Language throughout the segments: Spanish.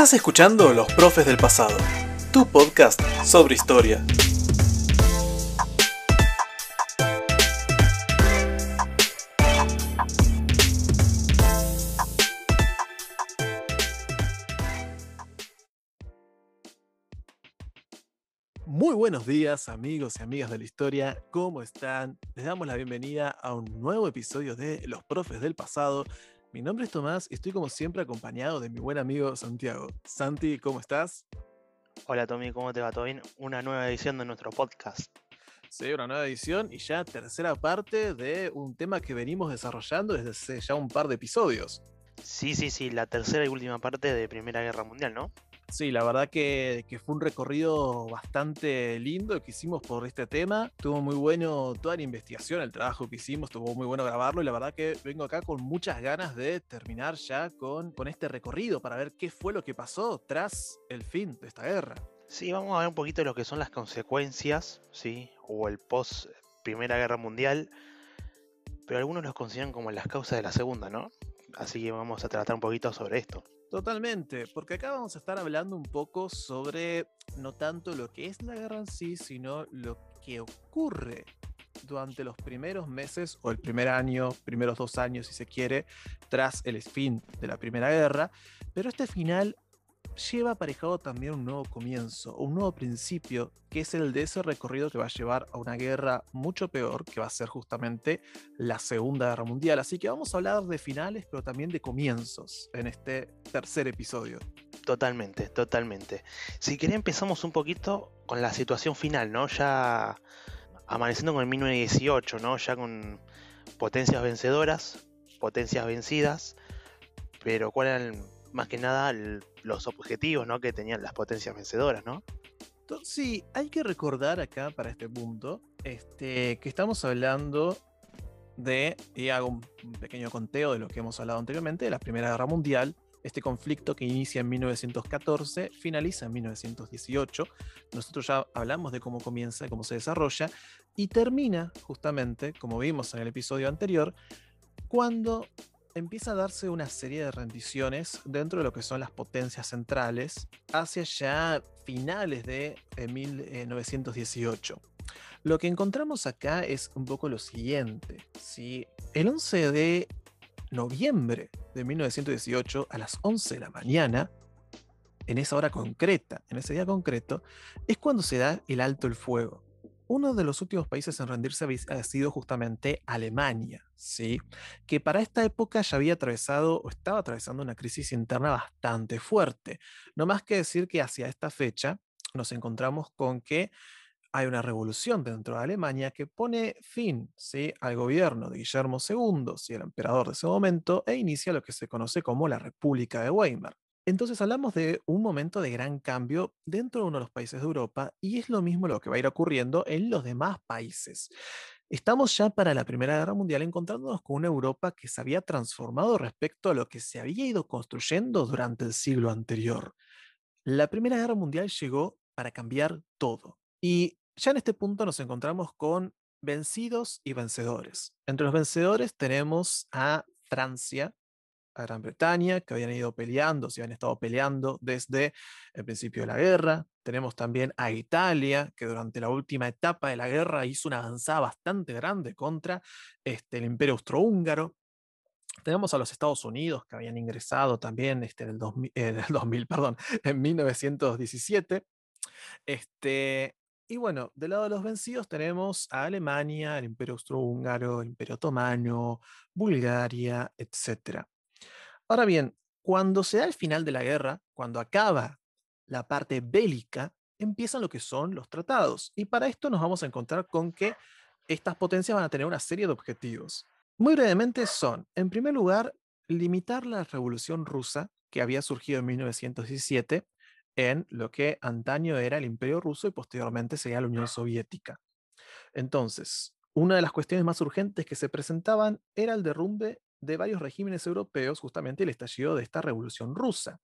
Estás escuchando Los Profes del Pasado, tu podcast sobre historia. Muy buenos días amigos y amigas de la historia, ¿cómo están? Les damos la bienvenida a un nuevo episodio de Los Profes del Pasado. Mi nombre es Tomás y estoy como siempre acompañado de mi buen amigo Santiago. Santi, ¿cómo estás? Hola Tommy, ¿cómo te va? ¿Todo bien? Una nueva edición de nuestro podcast. Sí, una nueva edición y ya tercera parte de un tema que venimos desarrollando desde hace ya un par de episodios. Sí, sí, sí, la tercera y última parte de Primera Guerra Mundial, ¿no? Sí, la verdad que, fue un recorrido bastante lindo que hicimos por este tema. Estuvo muy bueno toda la investigación, el trabajo que hicimos, estuvo muy bueno grabarlo y la verdad que vengo acá con muchas ganas de terminar ya con, con este recorrido para ver qué fue lo que pasó tras el fin de esta guerra. Sí, vamos a ver un poquito lo que son las consecuencias, ¿sí? O el post Primera Guerra Mundial, pero algunos los consideran como las causas de la Segunda, ¿no? Así que vamos a tratar un poquito sobre esto. Totalmente, porque acá vamos a estar hablando un poco sobre no tanto lo que es la guerra en sí, sino lo que ocurre durante los primeros meses o el primer año, primeros dos años si se quiere, tras el fin de la Primera Guerra. Pero este final lleva aparejado también un nuevo comienzo, un nuevo principio, que es el de ese recorrido que va a llevar a una guerra mucho peor, que va a ser justamente la Segunda Guerra Mundial. Así que vamos a hablar de finales, pero también de comienzos en este tercer episodio. Totalmente, totalmente. Si querés empezamos un poquito con la situación final, ¿no? Ya amaneciendo con el 1918, ¿no? Ya con potencias vencedoras, potencias vencidas, pero ¿cuál era el más que nada los objetivos ¿no? que tenían las potencias vencedoras, ¿no? Sí, hay que recordar acá para este punto este, que estamos hablando de, y hago un pequeño conteo de lo que hemos hablado anteriormente, de la Primera Guerra Mundial, este conflicto que inicia en 1914, finaliza en 1918. Nosotros ya hablamos de cómo comienza, cómo se desarrolla, y termina justamente, como vimos en el episodio anterior, cuando empieza a darse una serie de rendiciones dentro de lo que son las potencias centrales hacia ya finales de 1918. Eh, lo que encontramos acá es un poco lo siguiente. El 11 de noviembre de 1918 a las 11 de la mañana, en esa hora concreta, en ese día concreto, es cuando se da el alto el fuego uno de los últimos países en rendirse ha sido justamente Alemania, ¿sí? que para esta época ya había atravesado o estaba atravesando una crisis interna bastante fuerte. No más que decir que hacia esta fecha nos encontramos con que hay una revolución dentro de Alemania que pone fin ¿sí? al gobierno de Guillermo II, ¿sí? el emperador de ese momento, e inicia lo que se conoce como la República de Weimar. Entonces hablamos de un momento de gran cambio dentro de uno de los países de Europa y es lo mismo lo que va a ir ocurriendo en los demás países. Estamos ya para la Primera Guerra Mundial encontrándonos con una Europa que se había transformado respecto a lo que se había ido construyendo durante el siglo anterior. La Primera Guerra Mundial llegó para cambiar todo. Y ya en este punto nos encontramos con vencidos y vencedores. Entre los vencedores tenemos a Francia, a Gran Bretaña, que habían ido peleando, se habían estado peleando desde el principio de la guerra. Tenemos también a Italia, que durante la última etapa de la guerra hizo una avanzada bastante grande contra este, el Imperio Austrohúngaro. Tenemos a los Estados Unidos, que habían ingresado también este, en el 2000, eh, 2000 perdón, en 1917. Este, y bueno, del lado de los vencidos tenemos a Alemania, el Imperio Austrohúngaro, el Imperio Otomano, Bulgaria, etc. Ahora bien, cuando se da el final de la guerra, cuando acaba la parte bélica, empiezan lo que son los tratados. Y para esto nos vamos a encontrar con que estas potencias van a tener una serie de objetivos. Muy brevemente son, en primer lugar, limitar la revolución rusa que había surgido en 1917 en lo que antaño era el Imperio ruso y posteriormente sería la Unión Soviética. Entonces, una de las cuestiones más urgentes que se presentaban era el derrumbe de varios regímenes europeos justamente el estallido de esta revolución rusa.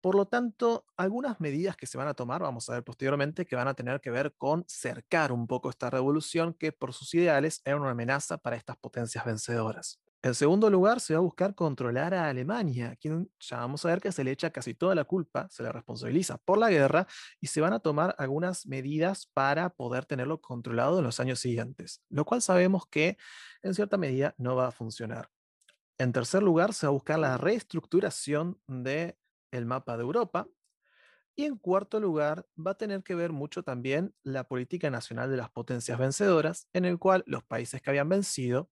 Por lo tanto, algunas medidas que se van a tomar, vamos a ver posteriormente, que van a tener que ver con cercar un poco esta revolución que por sus ideales era una amenaza para estas potencias vencedoras. En segundo lugar, se va a buscar controlar a Alemania, quien ya vamos a ver que se le echa casi toda la culpa, se le responsabiliza por la guerra y se van a tomar algunas medidas para poder tenerlo controlado en los años siguientes, lo cual sabemos que en cierta medida no va a funcionar. En tercer lugar, se va a buscar la reestructuración del el mapa de Europa. Y en cuarto lugar, va a tener que ver mucho también la política nacional de las potencias vencedoras, en el cual los países que habían vencido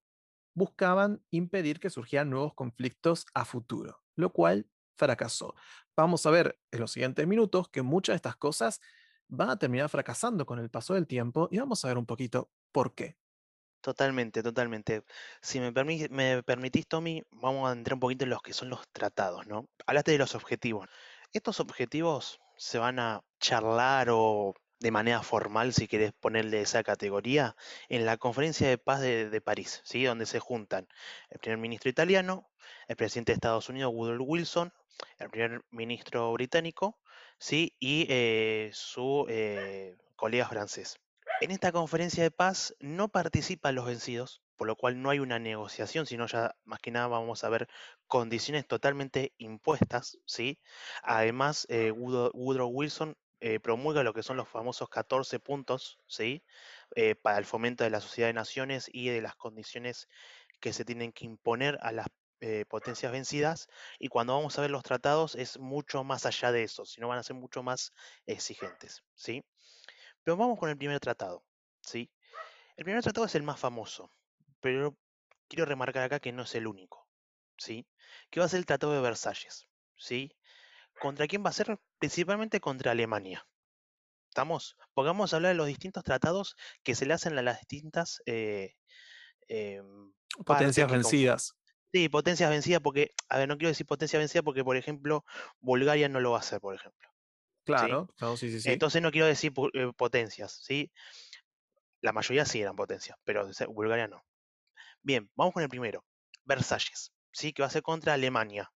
buscaban impedir que surgieran nuevos conflictos a futuro, lo cual fracasó. Vamos a ver en los siguientes minutos que muchas de estas cosas van a terminar fracasando con el paso del tiempo y vamos a ver un poquito por qué. Totalmente, totalmente. Si me, me permitís, Tommy, vamos a entrar un poquito en los que son los tratados, ¿no? Hablaste de los objetivos. Estos objetivos se van a charlar o de manera formal, si querés ponerle esa categoría, en la conferencia de paz de, París, ¿sí? donde se juntan el primer ministro italiano, el presidente de Estados Unidos, Woodrow Wilson, el primer ministro británico ¿sí? y eh, su eh, colega francés. En esta conferencia de paz no participan los vencidos, por lo cual no hay una negociación, sino ya más que nada vamos a ver condiciones totalmente impuestas, ¿sí? Además, eh, Woodrow Wilson eh, promulga lo que son los famosos 14 puntos, ¿sí? Eh, para el fomento de la sociedad de naciones y de las condiciones que se tienen que imponer a las potencias vencidas. Y cuando vamos a ver los tratados es mucho más allá de eso, sino van a ser mucho más exigentes, ¿sí? Pero vamos con el primer tratado, ¿sí? El primer tratado es el más famoso, pero quiero remarcar acá que no es el único, ¿sí? Que va a ser el Tratado de Versalles, ¿sí? ¿Contra quién va a ser? Principalmente contra Alemania. ¿Estamos? Pongamos a hablar de los distintos tratados que se le hacen a las distintas eh, em, potencias vencidas. Sí, potencias vencidas, porque, a ver, no quiero decir potencia vencida porque, por ejemplo, Bulgaria no lo va a hacer, por ejemplo. Claro, sí, sí, sí. Entonces no quiero decir eh, potencias, ¿sí? La mayoría sí eran potencias, pero Bulgaria no. Bien, vamos con el primero. Versalles, ¿sí? Que va a ser contra Alemania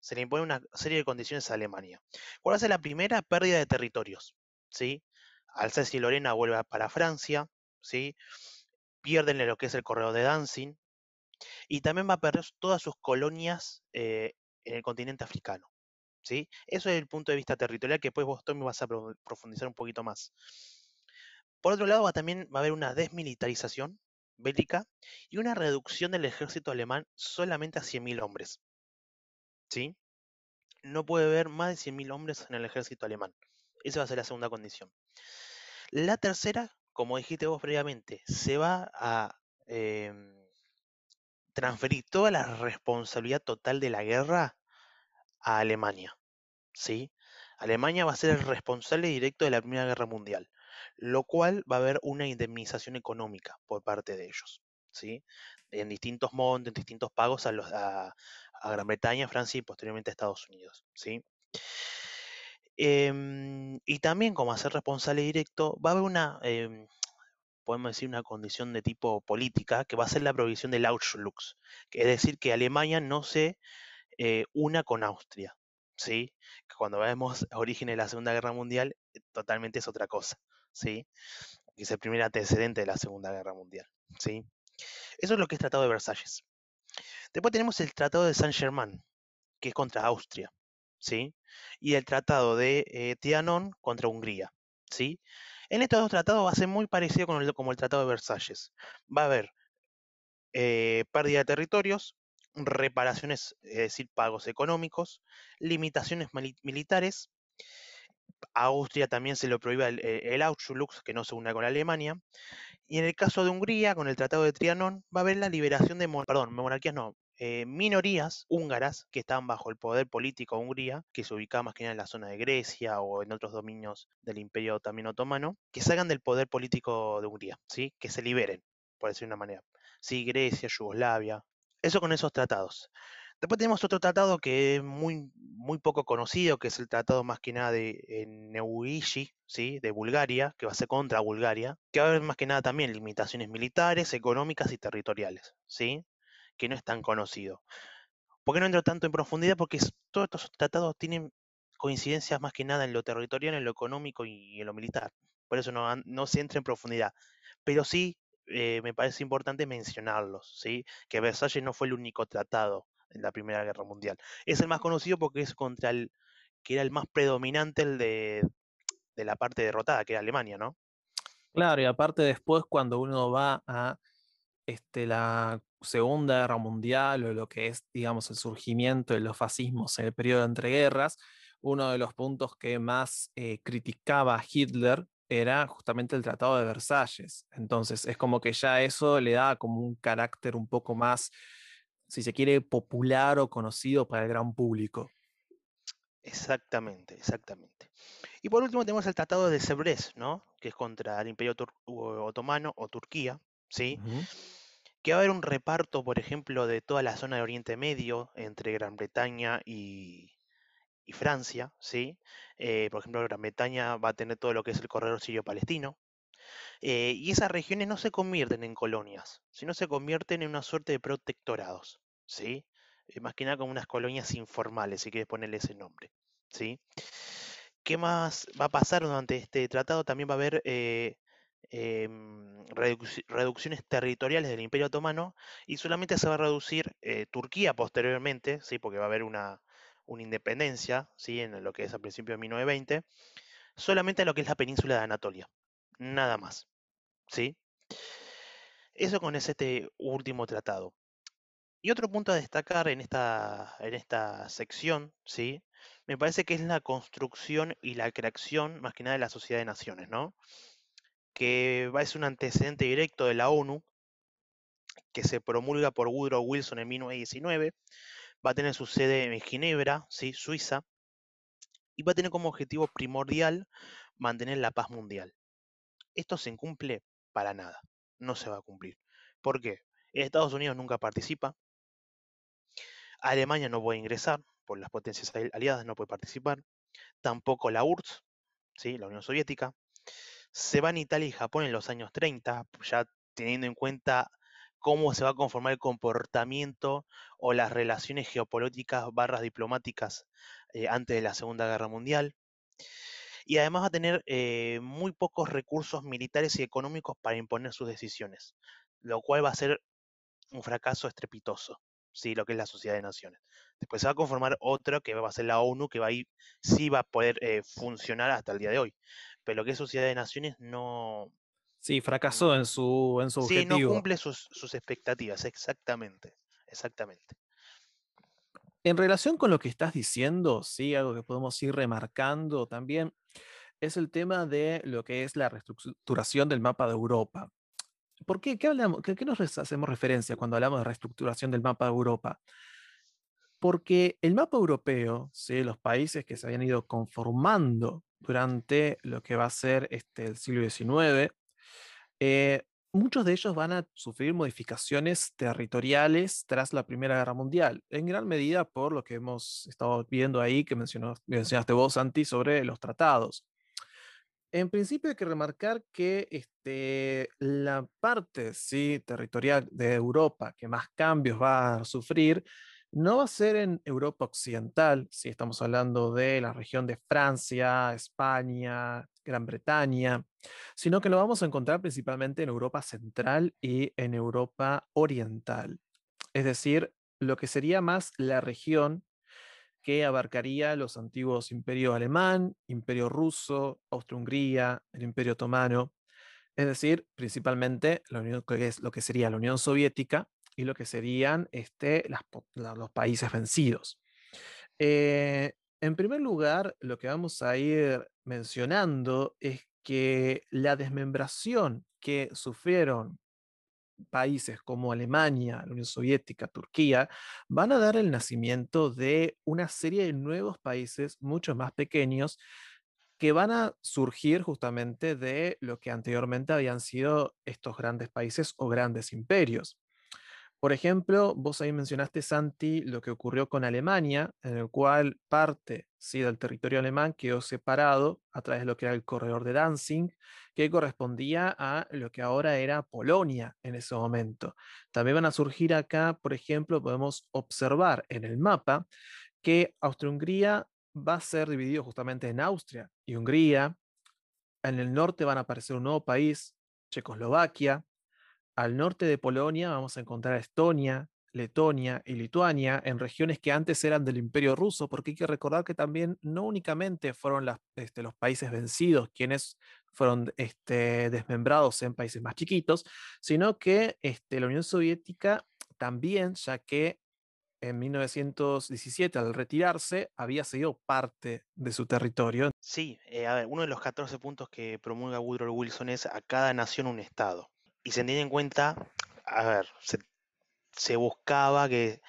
se le impone una serie de condiciones a Alemania. ¿Cuál va a ser la primera? Pérdida de territorios. ¿sí? Alsacia y Lorena vuelve para Francia, ¿sí? pierden lo que es el correo de Danzig, y también va a perder todas sus colonias eh, en el continente africano. ¿Sí? Eso es el punto de vista territorial que después vos, Tommy, vas a profundizar un poquito más. Por otro lado, va, también va a haber una desmilitarización bélica y una reducción del ejército alemán solamente a 100.000 hombres. ¿sí? No puede haber más de 100.000 hombres en el ejército alemán. Esa va a ser la segunda condición. La tercera, como dijiste vos previamente, se va a em, transferir toda la responsabilidad total de la guerra a Alemania. ¿Sí? Alemania va a ser el responsable directo de la Primera Guerra Mundial, lo cual va a haber una indemnización económica por parte de ellos. ¿sí? En distintos montos, en distintos pagos a, los, a, Gran Bretaña, Francia y posteriormente a Estados Unidos. ¿sí? Em, y también como hacer responsable directo, va a haber una, em, podemos decir, una condición de tipo política, que va a ser la provisión del Auschlux, que es decir, que Alemania no se eh, una con Austria. ¿Sí? Cuando vemos origen de la Segunda Guerra Mundial, eh, totalmente es otra cosa. ¿sí? Es el primer antecedente de la Segunda Guerra Mundial. ¿sí? Eso es lo que es Tratado de Versalles. Después tenemos el Tratado de Saint-Germain, que es contra Austria, ¿sí? Y el Tratado de eh, contra Hungría, ¿sí? En estos dos tratados va a ser muy parecido con el, como el Tratado de Versalles. Va a haber eh, pérdida de territorios, reparaciones, es decir, pagos económicos, limitaciones militares. A Austria también se le prohíbe el, el Auschwitz, que no se une con Alemania. Y en el caso de Hungría, con el Tratado de Trianon, va a haber la liberación de, monarquías no, eh, minorías húngaras que están bajo el poder político de Hungría, que se ubicaba más que nada en la zona de Grecia o en otros dominios del Imperio también otomano, que salgan del poder político de Hungría, ¿sí? que se liberen, por decir de una manera. Sí, Grecia, Yugoslavia. Eso con esos tratados. Después tenemos otro tratado que es muy, muy poco conocido, que es el tratado más que nada de Neuishi, ¿sí? de Bulgaria, que va a ser contra Bulgaria, que va a haber más que nada también limitaciones militares, económicas y territoriales, ¿sí? que no es tan conocido. ¿Por qué no entro tanto en profundidad? Porque todos estos tratados tienen coincidencias más que nada en lo territorial, en lo económico y en lo militar. Por eso no, no se entra en profundidad. Pero sí eh, me parece importante mencionarlos, ¿sí? Que Versalles no fue el único tratado en la Primera Guerra Mundial. Es el más conocido porque es contra el que era el más predominante, el de, de la parte derrotada, que era Alemania, ¿no? Claro, y aparte después cuando uno va a este, la Segunda Guerra Mundial o lo que es, digamos, el surgimiento de los fascismos en el periodo de entreguerras, uno de los puntos que más eh, criticaba Hitler era justamente el Tratado de Versalles. Entonces es como que ya eso le da como un carácter un poco más, si se quiere, popular o conocido para el gran público. Exactamente, exactamente. Y por último tenemos el Tratado de Sevres, ¿no? Que es contra el Imperio Otomano o Turquía, ¿sí? Que va a haber un reparto, por ejemplo, de toda la zona de Oriente Medio entre Gran Bretaña y, y Francia, ¿sí? Eh, por ejemplo, Gran Bretaña va a tener todo lo que es el corredor sirio-palestino. Eh, y esas regiones no se convierten en colonias, sino se convierten en una suerte de protectorados, ¿sí? Eh, más que nada como unas colonias informales, si quieres ponerle ese nombre, ¿sí? ¿Qué más va a pasar durante este tratado? También va a haber em, reducciones territoriales del Imperio Otomano y solamente se va a reducir Turquía posteriormente, ¿sí? porque va a haber una, una independencia, ¿sí? en lo que es a principios de 1920, solamente a lo que es la península de Anatolia, nada más. ¿sí? Eso con este último tratado. Y otro punto a destacar en esta, en esta sección, ¿sí? me parece que es la construcción y la creación, más que nada, de la Sociedad de Naciones, ¿no? que ser un antecedente directo de la ONU, que se promulga por Woodrow Wilson en 1919, va a tener su sede en Ginebra, ¿sí? Suiza, y va a tener como objetivo primordial mantener la paz mundial. Esto se incumple para nada, no se va a cumplir. ¿Por qué? Estados Unidos nunca participa, Alemania no puede ingresar, por las potencias aliadas no puede participar, tampoco la URSS, ¿sí? la Unión Soviética, se van Italia y Japón en los años 30, ya teniendo en cuenta cómo se va a conformar el comportamiento o las relaciones geopolíticas barras diplomáticas eh, antes de la Segunda Guerra Mundial. Y además va a tener eh, muy pocos recursos militares y económicos para imponer sus decisiones, lo cual va a ser un fracaso estrepitoso, ¿sí? lo que es la Sociedad de Naciones. Después se va a conformar otro que va a ser la ONU, que va a ir, sí va a poder eh, funcionar hasta el día de hoy. Pero lo que es Sociedad de Naciones no, Sí, fracasó en su, en su sí, objetivo. no cumple sus, expectativas, exactamente, exactamente. En relación con lo que estás diciendo, sí, algo que podemos ir remarcando también es el tema de lo que es la reestructuración del mapa de Europa. ¿Por qué? ¿Qué, hablamos, qué, nos hacemos referencia cuando hablamos de reestructuración del mapa de Europa? Porque el mapa europeo, ¿sí? los países que se habían ido conformando durante lo que va a ser este, el siglo XIX, eh, muchos de ellos van a sufrir modificaciones territoriales tras la Primera Guerra Mundial, en gran medida por lo que hemos estado viendo ahí, que mencionó, mencionaste vos, Santi, sobre los tratados. En principio hay que remarcar que este, la parte ¿sí? territorial de Europa que más cambios va a sufrir no va a ser en Europa Occidental, si estamos hablando de la región de Francia, España, Gran Bretaña, sino que lo vamos a encontrar principalmente en Europa Central y en Europa Oriental. Es decir, lo que sería más la región que abarcaría los antiguos imperio alemán, imperio ruso, Austria-Hungría, el imperio otomano, es decir, principalmente Unión, que es lo que sería la Unión Soviética y lo que serían este, los países vencidos. Eh, en primer lugar, lo que vamos a ir mencionando es que la desmembración que sufrieron países como Alemania, la Unión Soviética, Turquía, van a dar el nacimiento de una serie de nuevos países mucho más pequeños que van a surgir justamente de lo que anteriormente habían sido estos grandes países o grandes imperios. Por ejemplo, vos ahí mencionaste, Santi, lo que ocurrió con Alemania, en el cual parte sí, del territorio alemán quedó separado a través de lo que era el corredor de Danzig, que correspondía a lo que ahora era Polonia en ese momento. También van a surgir acá, por ejemplo, podemos observar en el mapa que Austria-Hungría va a ser dividido justamente en Austria y Hungría. En el norte van a aparecer un nuevo país, Checoslovaquia, al norte de Polonia vamos a encontrar Estonia, Letonia y Lituania en regiones que antes eran del Imperio Ruso, porque hay que recordar que también no únicamente fueron este, los países vencidos quienes fueron este, desmembrados en países más chiquitos, sino que este, la Unión Soviética también, ya que en 1917, al retirarse, había sido parte de su territorio. Sí, eh, a ver, uno de los 14 puntos que promulga Woodrow Wilson es a cada nación un Estado. Y se tiene en cuenta, a ver, se, buscaba que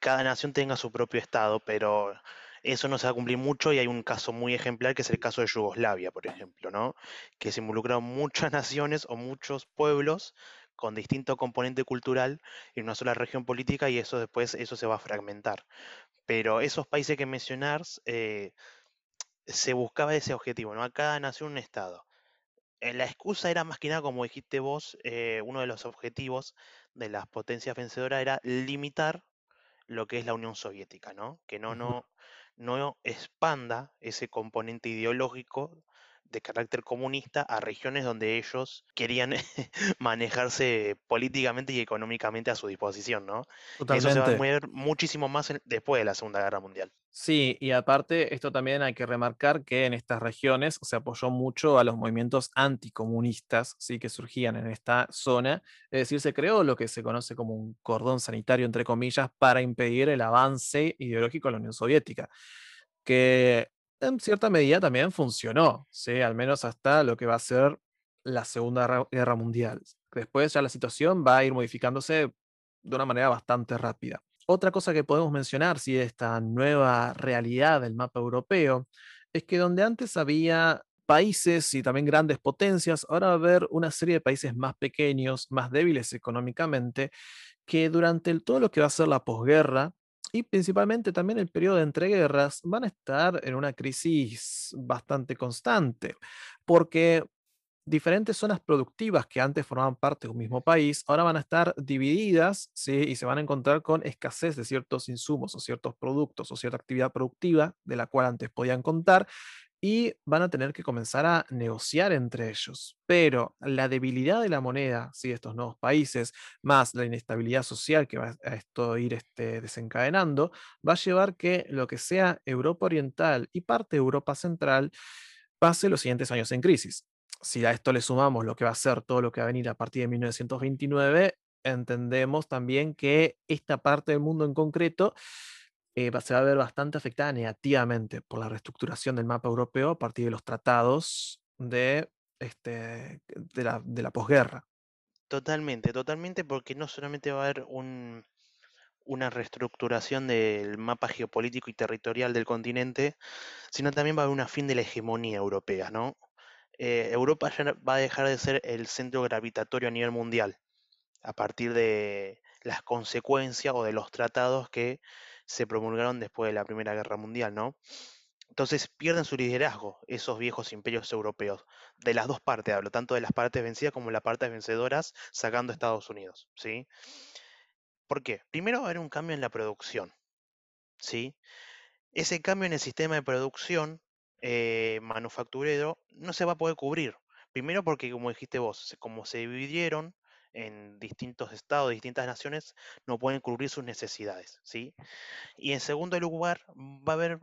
cada nación tenga su propio Estado, pero eso no se va a cumplir mucho y hay un caso muy ejemplar que es el caso de Yugoslavia, por ejemplo, ¿no? Que se involucraron muchas naciones o muchos pueblos con distinto componente cultural en una sola región política y eso después eso se va a fragmentar. Pero esos países que mencionás eh, se buscaba ese objetivo, ¿no? A cada nación un Estado. Eh, la excusa era más que nada, como dijiste vos, eh, uno de los objetivos de las potencias vencedoras era limitar lo que es la Unión Soviética, ¿no? Que no, no, no expanda ese componente ideológico de carácter comunista a regiones donde ellos querían manejarse políticamente y económicamente a su disposición, ¿no? Eso se va a mover muchísimo más después de la Segunda Guerra Mundial. Sí, y aparte, esto también hay que remarcar que en estas regiones se apoyó mucho a los movimientos anticomunistas ¿sí? que surgían en esta zona. Es decir, se creó lo que se conoce como un cordón sanitario, entre comillas, para impedir el avance ideológico de la Unión Soviética, que en cierta medida también funcionó, ¿sí? al menos hasta lo que va a ser la Segunda Guerra Mundial. Después ya la situación va a ir modificándose de una manera bastante rápida. Otra cosa que podemos mencionar, si esta nueva realidad del mapa europeo, es que donde antes había países y también grandes potencias, ahora va a haber una serie de países más pequeños, más débiles económicamente, que durante todo lo que va a ser la posguerra y principalmente también el periodo de entreguerras van a estar en una crisis bastante constante, porque diferentes zonas productivas que antes formaban parte de un mismo país, ahora van a estar divididas ¿sí? y se van a encontrar con escasez de ciertos insumos o ciertos productos o cierta actividad productiva de la cual antes podían contar y van a tener que comenzar a negociar entre ellos. Pero la debilidad de la moneda, ¿sí? de estos nuevos países, más la inestabilidad social que va a esto ir este, desencadenando, va a llevar que lo que sea Europa Oriental y parte de Europa Central pase los siguientes años en crisis. Si a esto le sumamos lo que va a ser todo lo que va a venir a partir de 1929, entendemos también que esta parte del mundo en concreto eh, se va a ver bastante afectada negativamente por la reestructuración del mapa europeo a partir de los tratados de, este, la posguerra. Totalmente, totalmente, porque no solamente va a haber una reestructuración del mapa geopolítico y territorial del continente, sino también va a haber una fin de la hegemonía europea, ¿no? Eh, Europa ya va a dejar de ser el centro gravitatorio a nivel mundial, a partir de las consecuencias o de los tratados que se promulgaron después de la Primera Guerra Mundial, ¿no? Entonces pierden su liderazgo esos viejos imperios europeos. De las dos partes hablo, tanto de las partes vencidas como de las partes vencedoras, sacando a Estados Unidos, ¿sí? ¿Por qué? Primero va a haber un cambio en la producción, ¿sí? Ese cambio en el sistema de producción eh, manufacturero no se va a poder cubrir. Primero porque, como dijiste vos, como se dividieron en distintos estados, distintas naciones, no pueden cubrir sus necesidades, ¿sí? Y en segundo lugar, va a haber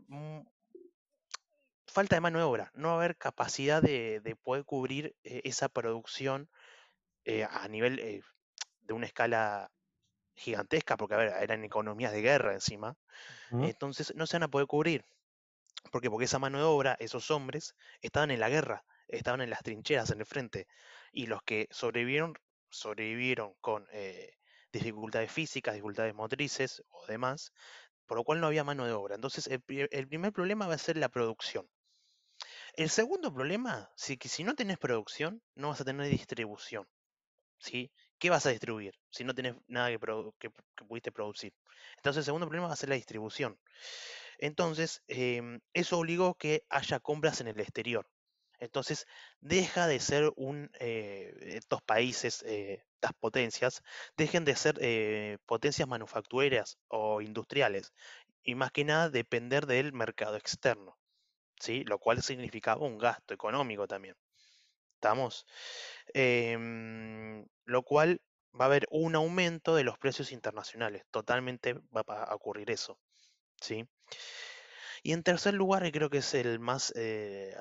falta de mano de obra, no va a haber capacidad de, poder cubrir eh, esa producción eh, a nivel eh, de una escala gigantesca, porque a ver, eran economías de guerra encima, entonces no se van a poder cubrir. ¿Por qué? Porque esa mano de obra, esos hombres, estaban en la guerra, estaban en las trincheras, en el frente, y los que sobrevivieron sobrevivieron con eh, dificultades físicas, dificultades motrices o demás, por lo cual no había mano de obra. Entonces, el, primer problema va a ser la producción. El segundo problema, si, que si no tenés producción, no vas a tener distribución. ¿sí? ¿Qué vas a distribuir si no tenés nada que, que, pudiste producir? Entonces, el segundo problema va a ser la distribución. Entonces, em, eso obligó que haya compras en el exterior. Entonces, deja de ser un, eh, estos países, eh, estas potencias, dejen de ser eh, potencias manufactureras o industriales y más que nada depender del mercado externo, ¿sí? Lo cual significaba un gasto económico también. ¿Estamos? Em, lo cual va a haber un aumento de los precios internacionales. Totalmente va a ocurrir eso. ¿Sí? Y en tercer lugar, creo que es el más, eh,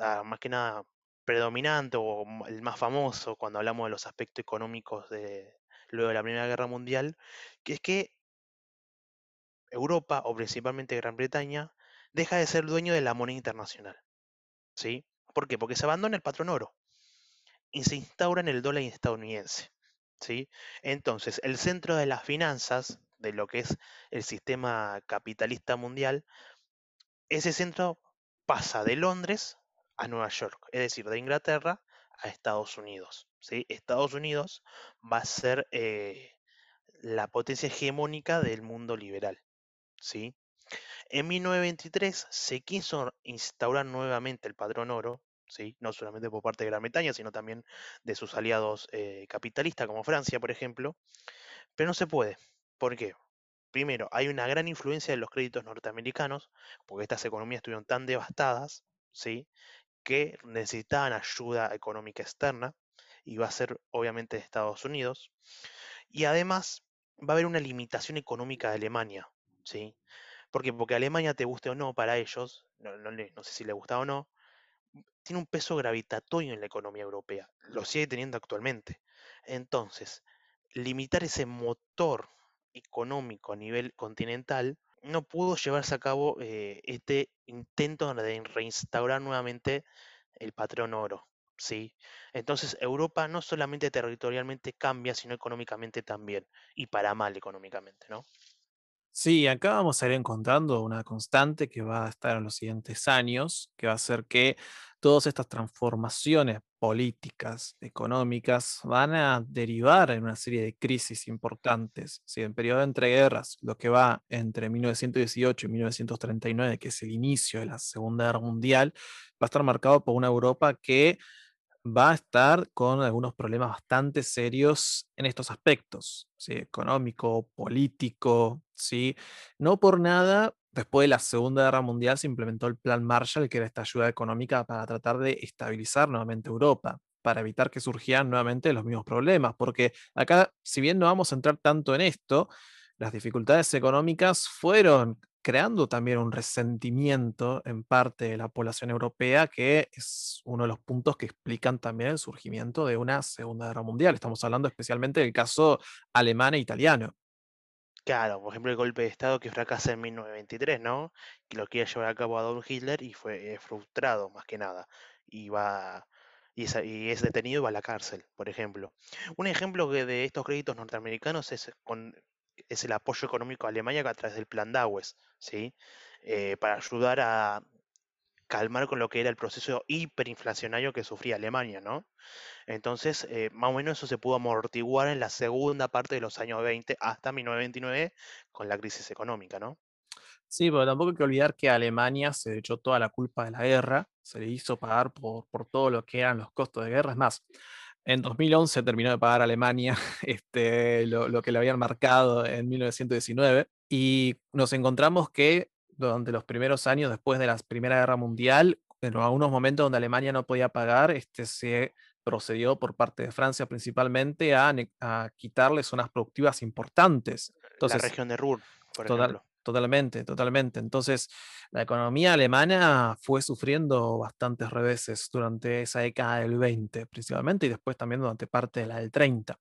ah, más que nada predominante o el más famoso cuando hablamos de los aspectos económicos de luego de la Primera Guerra Mundial, que es que Europa, o principalmente Gran Bretaña, deja de ser dueño de la moneda internacional. ¿Sí? ¿Por qué? Porque se abandona el patrón oro y se instaura en el dólar estadounidense. ¿Sí? Entonces, el centro de las finanzas, de lo que es el sistema capitalista mundial, ese centro pasa de Londres a Nueva York, es decir, de Inglaterra a Estados Unidos. ¿sí? Estados Unidos va a ser eh, la potencia hegemónica del mundo liberal. ¿sí? En 1923 se quiso instaurar nuevamente el patrón oro, ¿sí? no solamente por parte de Gran Bretaña, sino también de sus aliados eh, capitalistas como Francia, por ejemplo, pero no se puede. ¿Por qué? Primero, hay una gran influencia de los créditos norteamericanos, porque estas economías estuvieron tan devastadas, ¿sí? que necesitaban ayuda económica externa, y va a ser obviamente de Estados Unidos. Y además va a haber una limitación económica de Alemania, ¿sí? Porque, porque Alemania, te guste o no, para ellos, no, no, sé si le gusta o no, tiene un peso gravitatorio en la economía europea, lo sigue teniendo actualmente. Entonces, limitar ese motor económico a nivel continental no pudo llevarse a cabo eh, este intento de reinstaurar nuevamente el patrón oro. ¿sí? Entonces Europa no solamente territorialmente cambia, sino económicamente también, y para mal económicamente, ¿no? Sí, acá vamos a ir encontrando una constante que va a estar en los siguientes años, que va a ser que todas estas transformaciones políticas, económicas, van a derivar en una serie de crisis importantes. Si en periodo de entreguerras, lo que va entre 1918 y 1939, que es el inicio de la Segunda Guerra Mundial, va a estar marcado por una Europa que va a estar con algunos problemas bastante serios en estos aspectos, ¿sí? económico, político, ¿sí? No por nada, después de la Segunda Guerra Mundial se implementó el Plan Marshall, que era esta ayuda económica para tratar de estabilizar nuevamente Europa, para evitar que surgieran nuevamente los mismos problemas, porque acá, si bien no vamos a entrar tanto en esto, las dificultades económicas fueron creando también un resentimiento en parte de la población europea, que es uno de los puntos que explican también el surgimiento de una Segunda Guerra Mundial. Estamos hablando especialmente del caso alemán e italiano. Claro, por ejemplo, el golpe de Estado que fracasa en 1923, ¿no? Que lo quiere llevar a cabo Adolf Hitler y fue eh, frustrado más que nada. Y va y es, detenido y va a la cárcel, por ejemplo. Un ejemplo de estos créditos norteamericanos es con es el apoyo económico a Alemania a través del plan Dawes, ¿sí? Eh, para ayudar a calmar con lo que era el proceso hiperinflacionario que sufría Alemania, ¿no? Entonces, eh, más o menos eso se pudo amortiguar en la segunda parte de los años 20 hasta 1929 con la crisis económica, ¿no? Sí, pero tampoco hay que olvidar que Alemania se echó toda la culpa de la guerra, se le hizo pagar por, por todo lo que eran los costos de guerra. Es más, en 2011 terminó de pagar Alemania este, lo, que le habían marcado en 1919 y nos encontramos que durante los primeros años después de la Primera Guerra Mundial, en algunos momentos donde Alemania no podía pagar, este, se procedió por parte de Francia principalmente a, a quitarle zonas productivas importantes. Entonces, la región de Ruhr, por ejemplo. Totalmente, totalmente. Entonces, la economía alemana fue sufriendo bastantes reveses durante esa década del 20, principalmente, y después también durante parte de la del 30.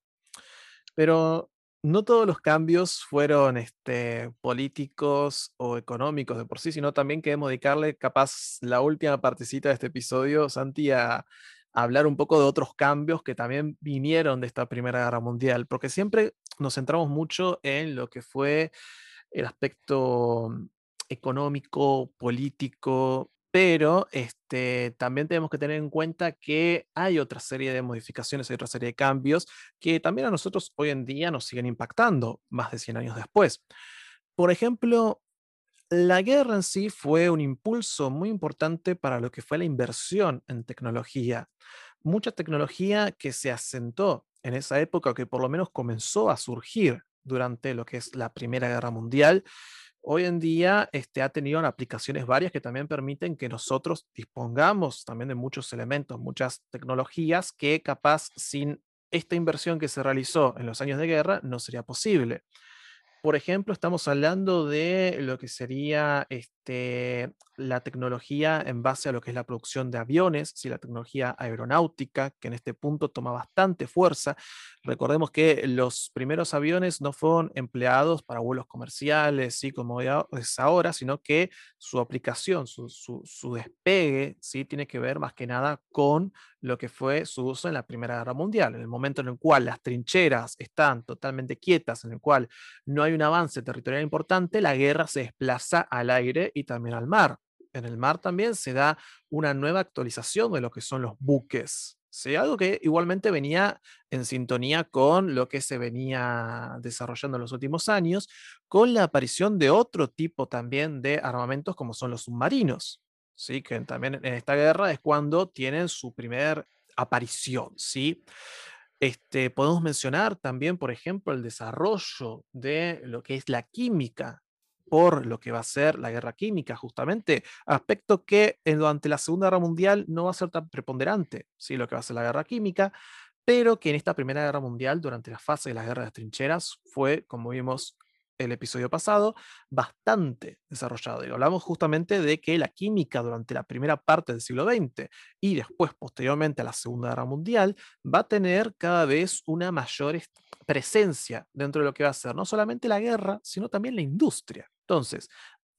Pero no todos los cambios fueron este, políticos o económicos de por sí, sino también queremos dedicarle capaz la última partecita de este episodio, Santi, a, hablar un poco de otros cambios que también vinieron de esta Primera Guerra Mundial, porque siempre nos centramos mucho en lo que fue el aspecto mm, económico, político, pero este, también tenemos que tener en cuenta que hay otra serie de modificaciones, hay otra serie de cambios que también a nosotros hoy en día nos siguen impactando más de 100 años después. Por ejemplo, la guerra en sí fue un impulso muy importante para lo que fue la inversión en tecnología. Mucha tecnología que se asentó en esa época, que por lo menos comenzó a surgir durante lo que es la Primera Guerra Mundial, hoy en día este, ha tenido aplicaciones varias que también permiten que nosotros dispongamos también de muchos elementos, muchas tecnologías que capaz sin esta inversión que se realizó en los años de guerra no sería posible. Por ejemplo, estamos hablando de lo que sería este, la tecnología en base a lo que es la producción de aviones, ¿sí? la tecnología aeronáutica, que en este punto toma bastante fuerza. Recordemos que los primeros aviones no fueron empleados para vuelos comerciales, ¿sí? como es ahora, sino que su aplicación, su, su despegue, ¿sí? tiene que ver más que nada con lo que fue su uso en la Primera Guerra Mundial, en el momento en el cual las trincheras están totalmente quietas, en el cual no hay un avance territorial importante, la guerra se desplaza al aire y también al mar. En el mar también se da una nueva actualización de lo que son los buques. ¿sí? Algo que igualmente venía en sintonía con lo que se venía desarrollando en los últimos años, con la aparición de otro tipo también de armamentos como son los submarinos. ¿sí? que también en esta guerra es cuando tienen su primer aparición. ¿sí? Este, podemos mencionar también, por ejemplo, el desarrollo de lo que es la química por lo que va a ser la guerra química, justamente, aspecto que durante la Segunda Guerra Mundial no va a ser tan preponderante, ¿sí? lo que va a ser la guerra química, pero que en esta Primera Guerra Mundial, durante la fase de la guerra de trincheras, fue, como vimos el episodio pasado, bastante desarrollado. Y hablamos justamente de que la química durante la primera parte del siglo XX y después, posteriormente a la Segunda Guerra Mundial, va a tener cada vez una mayor presencia dentro de lo que va a ser no solamente la guerra, sino también la industria. Entonces,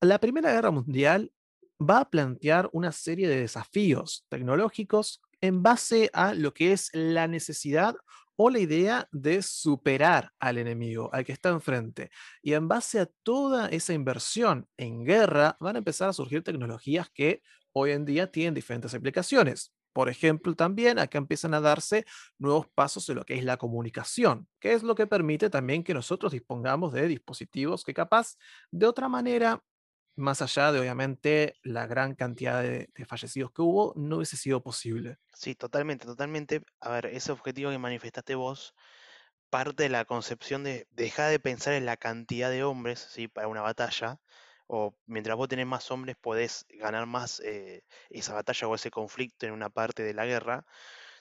la Primera Guerra Mundial va a plantear una serie de desafíos tecnológicos en base a lo que es la necesidad o la idea de superar al enemigo, al que está enfrente. Y en base a toda esa inversión en guerra, van a empezar a surgir tecnologías que hoy en día tienen diferentes aplicaciones. Por ejemplo, también acá empiezan a darse nuevos pasos en lo que es la comunicación, que es lo que permite también que nosotros dispongamos de dispositivos que capaz de otra manera más allá de obviamente la gran cantidad de, fallecidos que hubo, no hubiese sido posible. Sí, totalmente, totalmente. A ver, ese objetivo que manifestaste vos parte de la concepción de dejar de pensar en la cantidad de hombres, ¿sí? Para una batalla, o mientras vos tenés más hombres podés ganar más eh, esa batalla o ese conflicto en una parte de la guerra,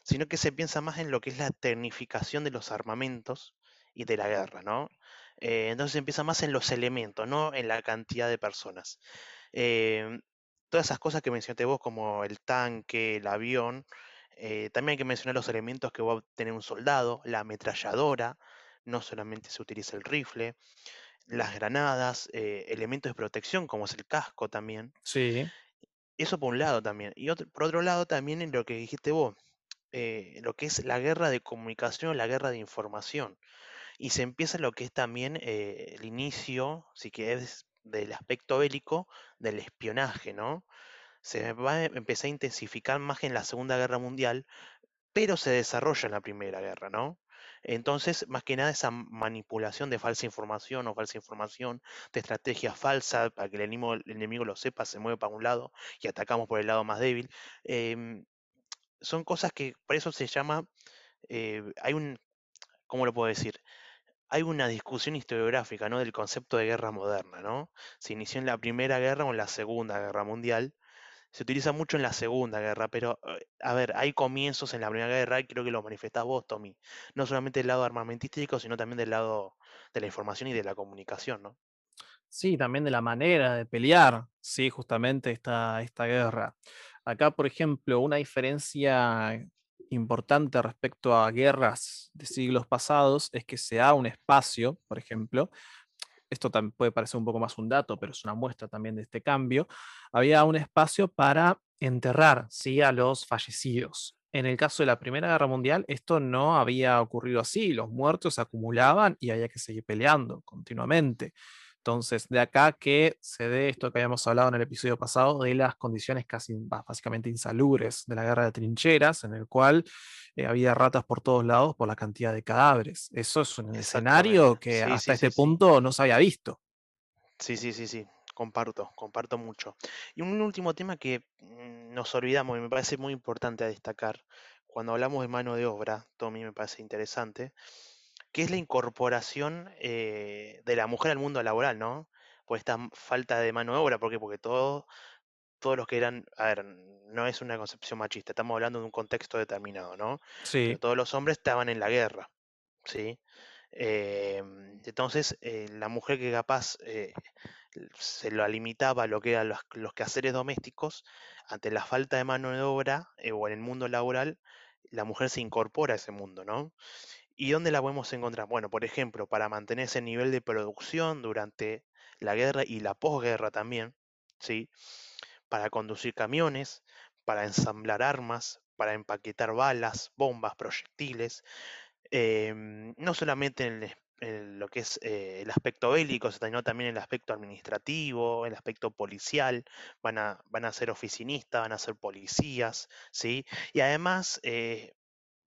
sino que se piensa más en lo que es la tecnificación de los armamentos y de la guerra, ¿no? Eh, entonces empieza más en los elementos, no en la cantidad de personas. Em, todas esas cosas que mencionaste vos, como el tanque, el avión, eh, también hay que mencionar los elementos que va a tener un soldado, la ametralladora, no solamente se utiliza el rifle, las granadas, eh, elementos de protección como es el casco también. Sí. Eso por un lado también. Y por otro lado también en lo que dijiste vos, lo que es la guerra de comunicación, la guerra de información y se empieza lo que es también eh, el inicio, si quieres, del aspecto bélico del espionaje, ¿no? Se va a empezar a intensificar más en la Segunda Guerra Mundial, pero se desarrolla en la Primera Guerra, ¿no? Entonces, más que nada, esa manipulación de falsa información o falsa información, de estrategia falsa, para que el enemigo, el enemigo lo sepa, se mueve para un lado y atacamos por el lado más débil, em, son cosas que, por eso se llama, eh, hay un, ¿cómo lo puedo decir? hay una discusión historiográfica, ¿no? Del concepto de guerra moderna, ¿no? Se inició en la Primera Guerra o en la Segunda Guerra Mundial. Se utiliza mucho en la Segunda Guerra, pero, eh, a ver, hay comienzos en la Primera Guerra y creo que lo manifestás vos, Tommy. No solamente del lado armamentístico, sino también del lado de la información y de la comunicación, ¿no? Sí, también de la manera de pelear, sí, justamente esta, esta guerra. Acá, por ejemplo, una diferencia importante respecto a guerras de siglos pasados es que se da un espacio, por ejemplo, esto también puede parecer un poco más un dato, pero es una muestra también de este cambio, había un espacio para enterrar ¿sí? a los fallecidos. En el caso de la Primera Guerra Mundial, esto no había ocurrido así, los muertos se acumulaban y había que seguir peleando continuamente. Entonces, de acá que se dé esto que habíamos hablado en el episodio pasado de las condiciones casi básicamente insalubres de la guerra de trincheras, en el cual eh, había ratas por todos lados por la cantidad de cadáveres. Eso es un escenario que hasta este punto no se había visto. Sí, sí, sí, sí. Comparto, comparto mucho. Y un último tema que mm, nos olvidamos y me parece muy importante a destacar, cuando hablamos de mano de obra, Tommy me parece interesante, que es la incorporación eh, de la mujer al mundo laboral, ¿no? por esta falta de mano de obra. ¿Por qué? Porque todos todos los que eran, a ver, no es una concepción machista, estamos hablando de un contexto determinado, ¿no? Sí. todos los hombres estaban en la guerra, ¿sí? Em, entonces, eh, la mujer que capaz eh, se lo limitaba a lo que eran los, los, quehaceres domésticos, ante la falta de mano de obra o en el mundo laboral, la mujer se incorpora a ese mundo, ¿no? ¿Y dónde la podemos encontrar? Bueno, por ejemplo, para mantener ese nivel de producción durante la guerra y la posguerra también, ¿sí? Para conducir camiones, para ensamblar armas, para empaquetar balas, bombas, proyectiles, Em, no solamente en, lo que es eh, el aspecto bélico, sino también el aspecto administrativo, el aspecto policial, van a, van a ser oficinistas, van a ser policías, ¿sí? Y además, eh,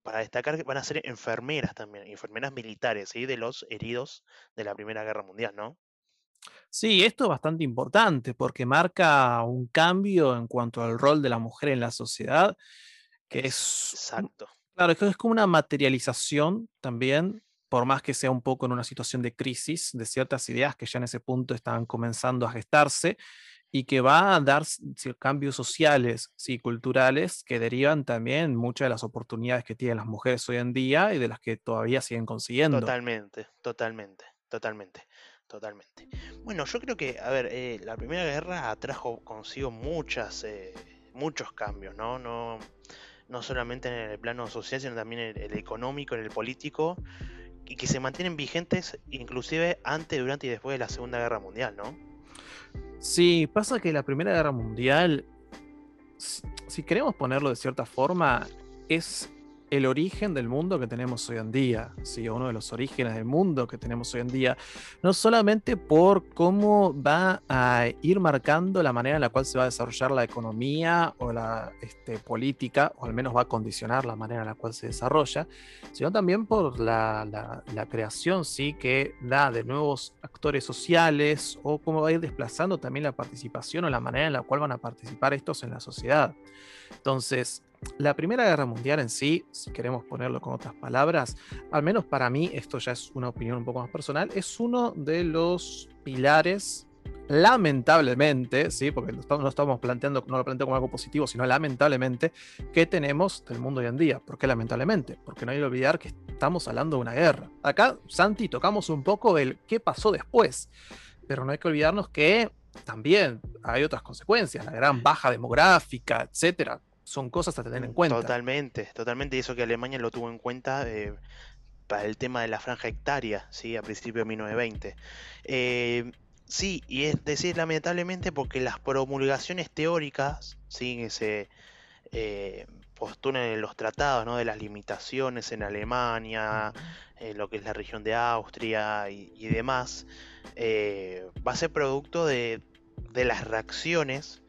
para destacar, van a ser enfermeras también, enfermeras militares, ¿sí? De los heridos de la Primera Guerra Mundial, ¿no? Sí, esto es bastante importante porque marca un cambio en cuanto al rol de la mujer en la sociedad, que es, Exacto. Claro, es como una materialización también, por más que sea un poco en una situación de crisis, de ciertas ideas que ya en ese punto estaban comenzando a gestarse y que va a dar cambios sociales y culturales que derivan también muchas de las oportunidades que tienen las mujeres hoy en día y de las que todavía siguen consiguiendo. Totalmente, totalmente, totalmente, totalmente. Bueno, yo creo que, a ver, eh, la Primera Guerra atrajo consigo muchas, eh, muchos cambios, ¿no? No no solamente en el plano social, sino también en el económico, en el político, y que se mantienen vigentes inclusive antes, durante y después de la Segunda Guerra Mundial, ¿no? Sí, pasa que la Primera Guerra Mundial, si queremos ponerlo de cierta forma, es el origen del mundo que tenemos hoy en día, ¿sí? uno de los orígenes del mundo que tenemos hoy en día, no solamente por cómo va a ir marcando la manera en la cual se va a desarrollar la economía o la este, política, o al menos va a condicionar la manera en la cual se desarrolla, sino también por la, la creación ¿sí? que da de nuevos actores sociales o cómo va a ir desplazando también la participación o la manera en la cual van a participar estos en la sociedad. Entonces, la Primera Guerra Mundial en sí, si queremos ponerlo con otras palabras, al menos para mí, esto ya es una opinión un poco más personal, es uno de los pilares, lamentablemente, ¿sí? porque no estamos planteando, no lo planteo como algo positivo, sino lamentablemente, que tenemos del mundo hoy en día. ¿Por qué lamentablemente? Porque no hay que olvidar que estamos hablando de una guerra. Acá, Santi, tocamos un poco el qué pasó después, pero no hay que olvidarnos que también hay otras consecuencias, la gran baja demográfica, etcétera son cosas a tener en cuenta. Totalmente, totalmente. Y eso que Alemania lo tuvo en cuenta eh, para el tema de la franja hectárea, ¿sí? a principios de 1920. Eh, sí, y es decir, lamentablemente, porque las promulgaciones teóricas, ¿sí? que se eh, postulan en los tratados ¿no? de las limitaciones en Alemania, en lo que es la región de Austria y, demás, va a ser producto de, de las reacciones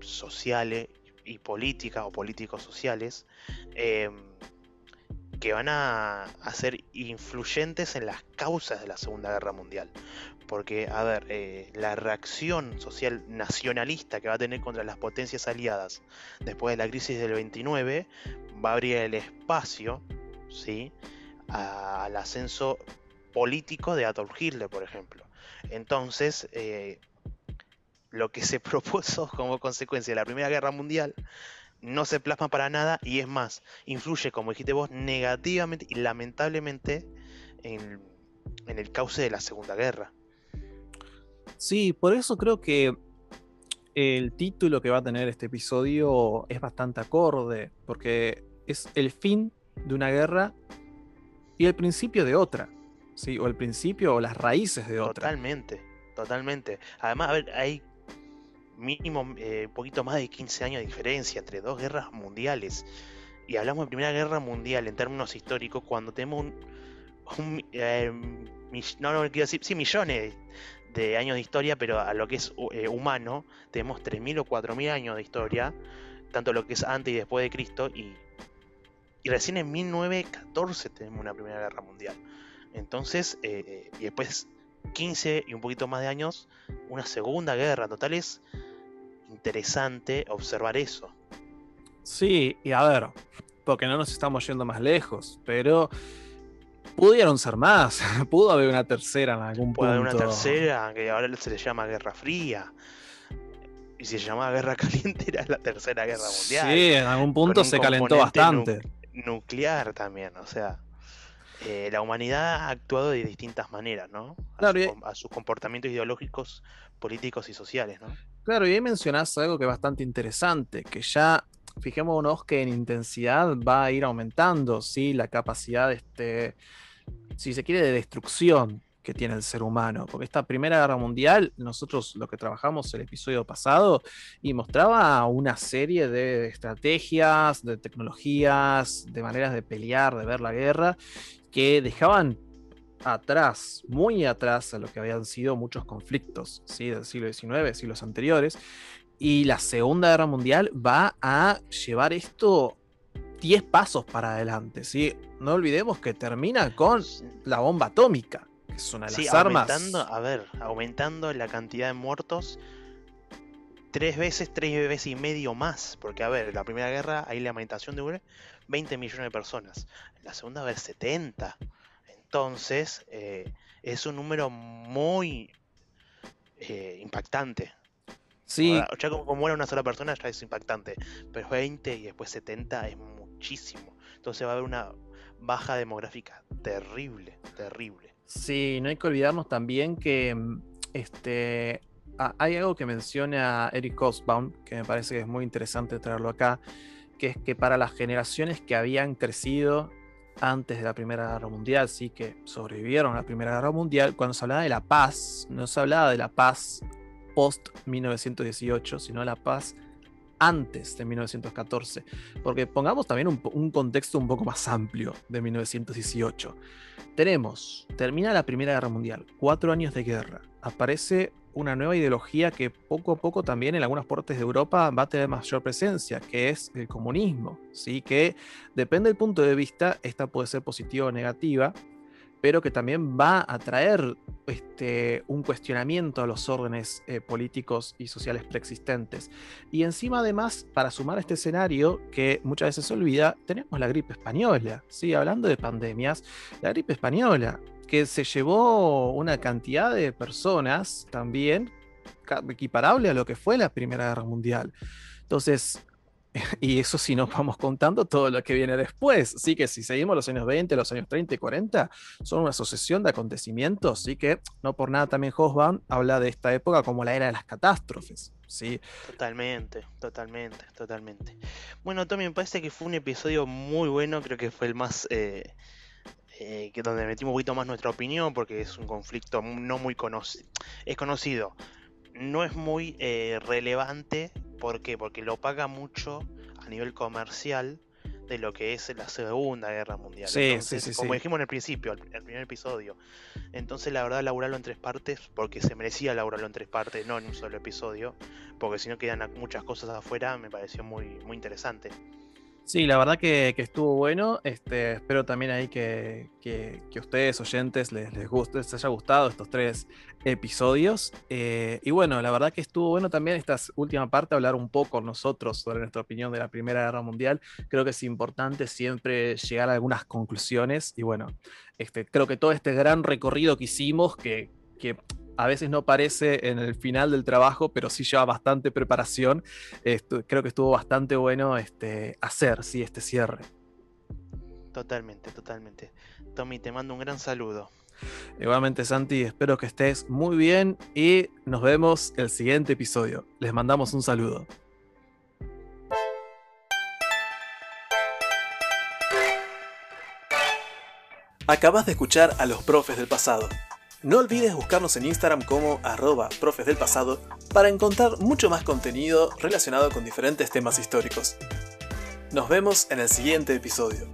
sociales y políticas o políticos sociales em, que van a, ser influyentes en las causas de la Segunda Guerra Mundial. Porque, a ver, eh, la reacción social nacionalista que va a tener contra las potencias aliadas después de la crisis del 29 va a abrir el espacio ¿sí? al ascenso político de Adolf Hitler, por ejemplo. Entonces, eh, lo que se propuso como consecuencia de la Primera Guerra Mundial no se plasma para nada y es más, influye, como dijiste vos, negativamente y lamentablemente en, el cauce de la Segunda Guerra. Sí, por eso creo que el título que va a tener este episodio es bastante acorde, porque es el fin de una guerra y el principio de otra, ¿sí? o el principio o las raíces de otra. Totalmente, totalmente. Además, a ver, hay mínimo un eh, poquito más de 15 años de diferencia entre dos guerras mundiales. Y hablamos de Primera Guerra Mundial en términos históricos cuando tenemos un, eh, no, no quiero decir, sí, millones de años de historia, pero a lo que es eh, humano tenemos 3.000 o 4.000 años de historia, tanto lo que es antes y después de Cristo, y, y recién en 1914 tenemos una Primera Guerra Mundial. Entonces, y después 15 y un poquito más de años, una Segunda Guerra. Total es interesante observar eso. Sí, y a ver, porque no nos estamos yendo más lejos, pero Pudieron ser más, pudo haber una tercera en algún Puede punto. haber una tercera, que ahora se le llama Guerra Fría. Y si se llamaba Guerra Caliente era la tercera guerra mundial. Sí, en algún punto un se calentó bastante. Nuclear también, o sea. Eh, la humanidad ha actuado de distintas maneras, ¿no? A, Claro, su y- com- a sus comportamientos ideológicos, políticos y sociales, ¿no? Claro, y ahí mencionás algo que es bastante interesante, que ya fijémonos que en intensidad va a ir aumentando, ¿sí? La capacidad, este, si se quiere, de destrucción que tiene el ser humano. Porque esta Primera Guerra Mundial, nosotros lo que trabajamos el episodio pasado, y mostraba una serie de estrategias, de tecnologías, de maneras de pelear, de ver la guerra, que dejaban atrás, muy atrás a lo que habían sido muchos conflictos ¿sí? del siglo XIX, siglos anteriores. Y la Segunda Guerra Mundial va a llevar esto 10 pasos para adelante. ¿sí? No olvidemos que termina con la bomba atómica, es una de Sí, las armas. aumentando, a ver, aumentando la cantidad de muertos tres veces, tres veces y medio más. Porque, a ver, la primera guerra, ahí la aumentación de 20 millones de personas. En la segunda, a ver, 70. Entonces, eh, es un número muy eh, impactante. Sí, Ahora, ya como, como muere una sola persona ya es impactante. Pero 20 y después 70 es muchísimo. Entonces va a haber una baja demográfica terrible, terrible. Sí, no hay que olvidarnos también que mm, este, ha- hay algo que menciona Eric Hobsbawm, que me parece que es muy interesante traerlo acá, que es que para las generaciones que habían crecido antes de la Primera Guerra Mundial, sí que sobrevivieron a la Primera Guerra Mundial, cuando se hablaba de la paz, no se hablaba de la paz post 1918, sino de la paz antes de 1914. Porque pongamos también un, contexto un poco más amplio de 1918. Tenemos, termina la Primera Guerra Mundial, cuatro años de guerra, aparece una nueva ideología que poco a poco también en algunas partes de Europa va a tener mayor presencia, que es el comunismo, ¿sí? que depende del punto de vista, esta puede ser positiva o negativa, pero que también va a traer este, un cuestionamiento a los órdenes eh, políticos y sociales preexistentes. Y encima, además, para sumar a este escenario, que muchas veces se olvida, tenemos la gripe española. ¿sí? Hablando de pandemias, la gripe española, que se llevó una cantidad de personas también equiparable a lo que fue la Primera Guerra Mundial. Entonces, y eso si nos vamos contando todo lo que viene después. Así que si seguimos los años 20, los años 30 y 40, son una sucesión de acontecimientos. Así que no por nada también Hobsbawm habla de esta época como la era de las catástrofes. ¿sí? Totalmente, totalmente, totalmente. Bueno, Tommy, me parece que fue un episodio muy bueno, creo que fue el más... eh, eh, que donde metimos un poquito más nuestra opinión, porque es un conflicto no muy conocido. Es conocido, no es muy eh, relevante, ¿por qué? Porque lo paga mucho a nivel comercial de lo que es la Segunda Guerra Mundial. Sí, Entonces, sí, como sí. dijimos en el principio, el, el primer episodio. Entonces, la verdad, laburarlo en tres partes, porque se merecía laburarlo en tres partes, no en un solo episodio, porque si no quedan muchas cosas afuera, me pareció muy, muy interesante. Sí, la verdad que, estuvo bueno. Este, espero también ahí que, que, ustedes, oyentes, les, les, guste, les haya gustado estos tres episodios. Eh, y bueno, la verdad que estuvo bueno también esta última parte, hablar un poco nosotros sobre nuestra opinión de la Primera Guerra Mundial. Creo que es importante siempre llegar a algunas conclusiones. Y bueno, este, creo que todo este gran recorrido que hicimos, que, que a veces no parece en el final del trabajo, pero sí lleva bastante preparación. Creo que estuvo bastante bueno este, hacer sí, este cierre. Totalmente, totalmente. Tommy, te mando un gran saludo. Igualmente, Santi, espero que estés muy bien y nos vemos el siguiente episodio. Les mandamos un saludo. Acabas de escuchar a los profes del pasado. No olvides buscarnos en Instagram como arroba profes del pasado para encontrar mucho más contenido relacionado con diferentes temas históricos. Nos vemos en el siguiente episodio.